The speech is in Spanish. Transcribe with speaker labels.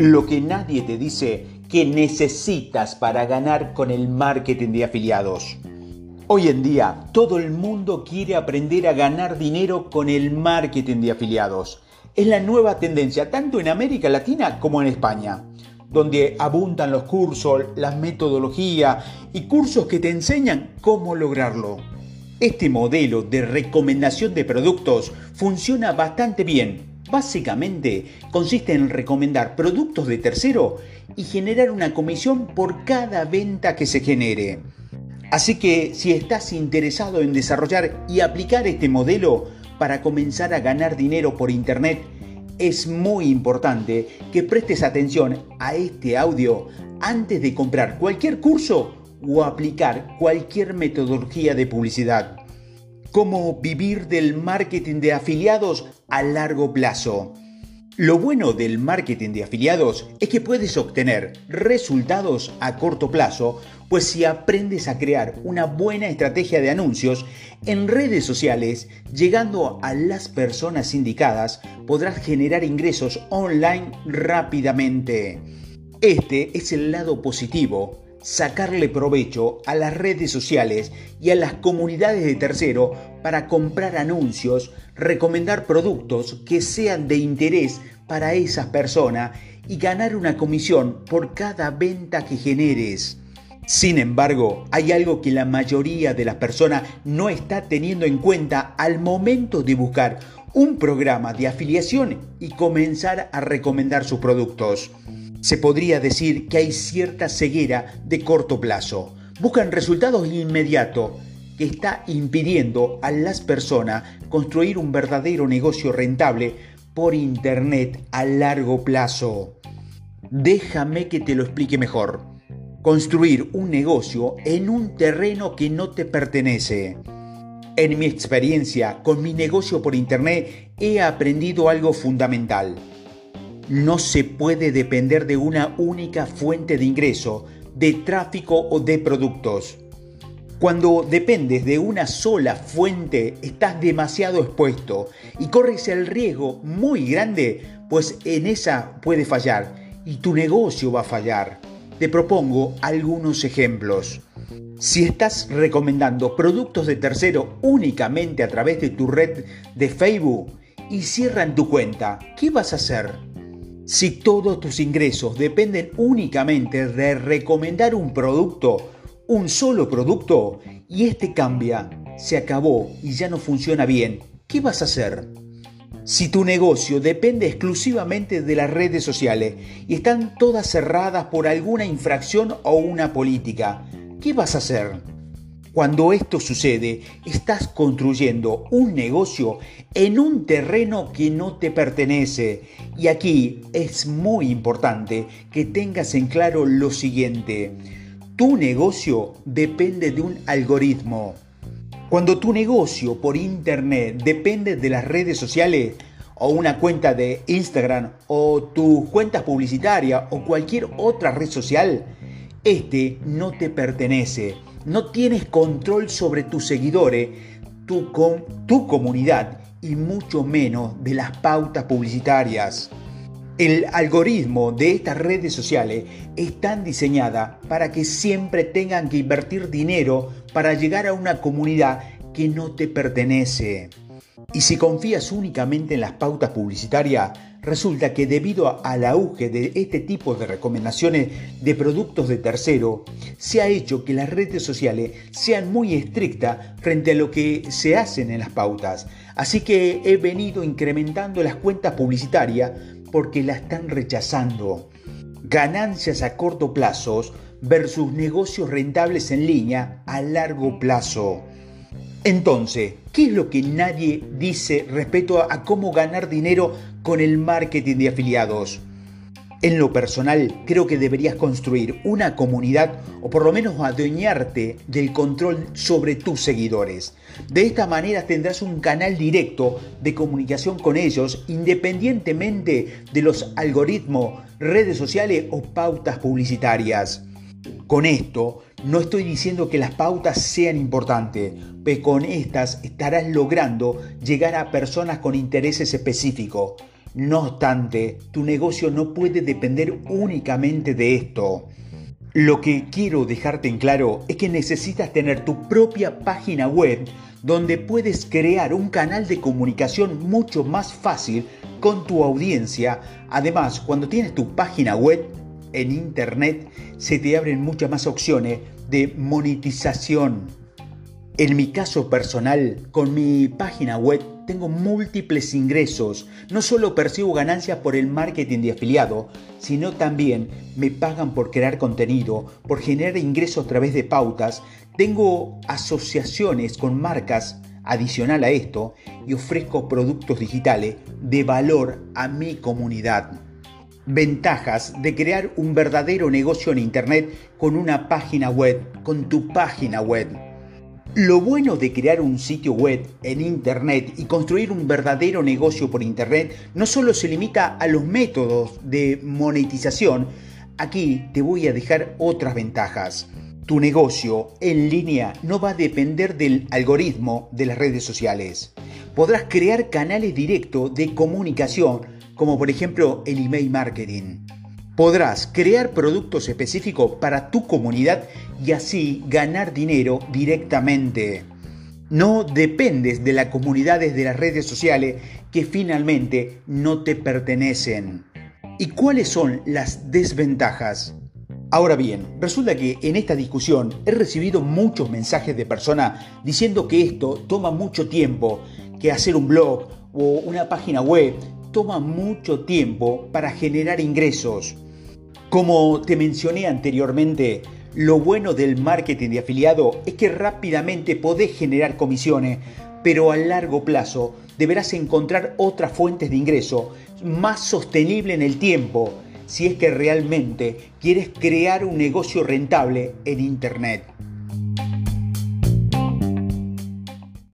Speaker 1: Lo que nadie te dice que necesitas para ganar con el marketing de afiliados. Hoy en día todo el mundo quiere aprender a ganar dinero con el marketing de afiliados. Es la nueva tendencia tanto en América Latina como en España, donde abundan los cursos, las metodologías y cursos que te enseñan cómo lograrlo. Este modelo de recomendación de productos funciona bastante bien Básicamente consiste en recomendar productos de tercero y generar una comisión por cada venta que se genere. Así que si estás interesado en desarrollar y aplicar este modelo para comenzar a ganar dinero por Internet, es muy importante que prestes atención a este audio antes de comprar cualquier curso o aplicar cualquier metodología de publicidad cómo vivir del marketing de afiliados a largo plazo. Lo bueno del marketing de afiliados es que puedes obtener resultados a corto plazo, pues si aprendes a crear una buena estrategia de anuncios en redes sociales, llegando a las personas indicadas, podrás generar ingresos online rápidamente. Este es el lado positivo sacarle provecho a las redes sociales y a las comunidades de tercero para comprar anuncios, recomendar productos que sean de interés para esas personas y ganar una comisión por cada venta que generes. Sin embargo, hay algo que la mayoría de las personas no está teniendo en cuenta al momento de buscar un programa de afiliación y comenzar a recomendar sus productos. Se podría decir que hay cierta ceguera de corto plazo. Buscan resultados inmediatos que está impidiendo a las personas construir un verdadero negocio rentable por Internet a largo plazo. Déjame que te lo explique mejor. Construir un negocio en un terreno que no te pertenece. En mi experiencia con mi negocio por Internet he aprendido algo fundamental no se puede depender de una única fuente de ingreso, de tráfico o de productos. Cuando dependes de una sola fuente, estás demasiado expuesto y corres el riesgo muy grande, pues en esa puede fallar y tu negocio va a fallar. Te propongo algunos ejemplos. Si estás recomendando productos de tercero únicamente a través de tu red de Facebook y cierran tu cuenta, ¿qué vas a hacer? Si todos tus ingresos dependen únicamente de recomendar un producto, un solo producto, y este cambia, se acabó y ya no funciona bien, ¿qué vas a hacer? Si tu negocio depende exclusivamente de las redes sociales y están todas cerradas por alguna infracción o una política, ¿qué vas a hacer? Cuando esto sucede, estás construyendo un negocio en un terreno que no te pertenece. Y aquí es muy importante que tengas en claro lo siguiente. Tu negocio depende de un algoritmo. Cuando tu negocio por internet depende de las redes sociales, o una cuenta de Instagram, o tus cuentas publicitarias, o cualquier otra red social, este no te pertenece no tienes control sobre tus seguidores, tu, tu comunidad y mucho menos de las pautas publicitarias. El algoritmo de estas redes sociales están diseñadas para que siempre tengan que invertir dinero para llegar a una comunidad que no te pertenece. Y si confías únicamente en las pautas publicitarias, resulta que debido al auge de este tipo de recomendaciones de productos de tercero, se ha hecho que las redes sociales sean muy estrictas frente a lo que se hacen en las pautas. Así que he venido incrementando las cuentas publicitarias porque la están rechazando. Ganancias a corto plazo versus negocios rentables en línea a largo plazo. Entonces, ¿qué es lo que nadie dice respecto a cómo ganar dinero con el marketing de afiliados? En lo personal, creo que deberías construir una comunidad o por lo menos adueñarte del control sobre tus seguidores. De esta manera tendrás un canal directo de comunicación con ellos independientemente de los algoritmos, redes sociales o pautas publicitarias. Con esto no estoy diciendo que las pautas sean importantes, pero con estas estarás logrando llegar a personas con intereses específicos. No obstante, tu negocio no puede depender únicamente de esto. Lo que quiero dejarte en claro es que necesitas tener tu propia página web donde puedes crear un canal de comunicación mucho más fácil con tu audiencia. Además, cuando tienes tu página web en internet, se te abren muchas más opciones de monetización. En mi caso personal, con mi página web tengo múltiples ingresos. No solo percibo ganancias por el marketing de afiliado, sino también me pagan por crear contenido, por generar ingresos a través de pautas. Tengo asociaciones con marcas adicional a esto y ofrezco productos digitales de valor a mi comunidad. Ventajas de crear un verdadero negocio en Internet con una página web, con tu página web. Lo bueno de crear un sitio web en Internet y construir un verdadero negocio por Internet no solo se limita a los métodos de monetización, aquí te voy a dejar otras ventajas. Tu negocio en línea no va a depender del algoritmo de las redes sociales. Podrás crear canales directos de comunicación, como por ejemplo el email marketing podrás crear productos específicos para tu comunidad y así ganar dinero directamente. No dependes de las comunidades de las redes sociales que finalmente no te pertenecen. ¿Y cuáles son las desventajas? Ahora bien, resulta que en esta discusión he recibido muchos mensajes de personas diciendo que esto toma mucho tiempo, que hacer un blog o una página web toma mucho tiempo para generar ingresos. Como te mencioné anteriormente, lo bueno del marketing de afiliado es que rápidamente podés generar comisiones, pero a largo plazo deberás encontrar otras fuentes de ingreso más sostenible en el tiempo si es que realmente quieres crear un negocio rentable en Internet.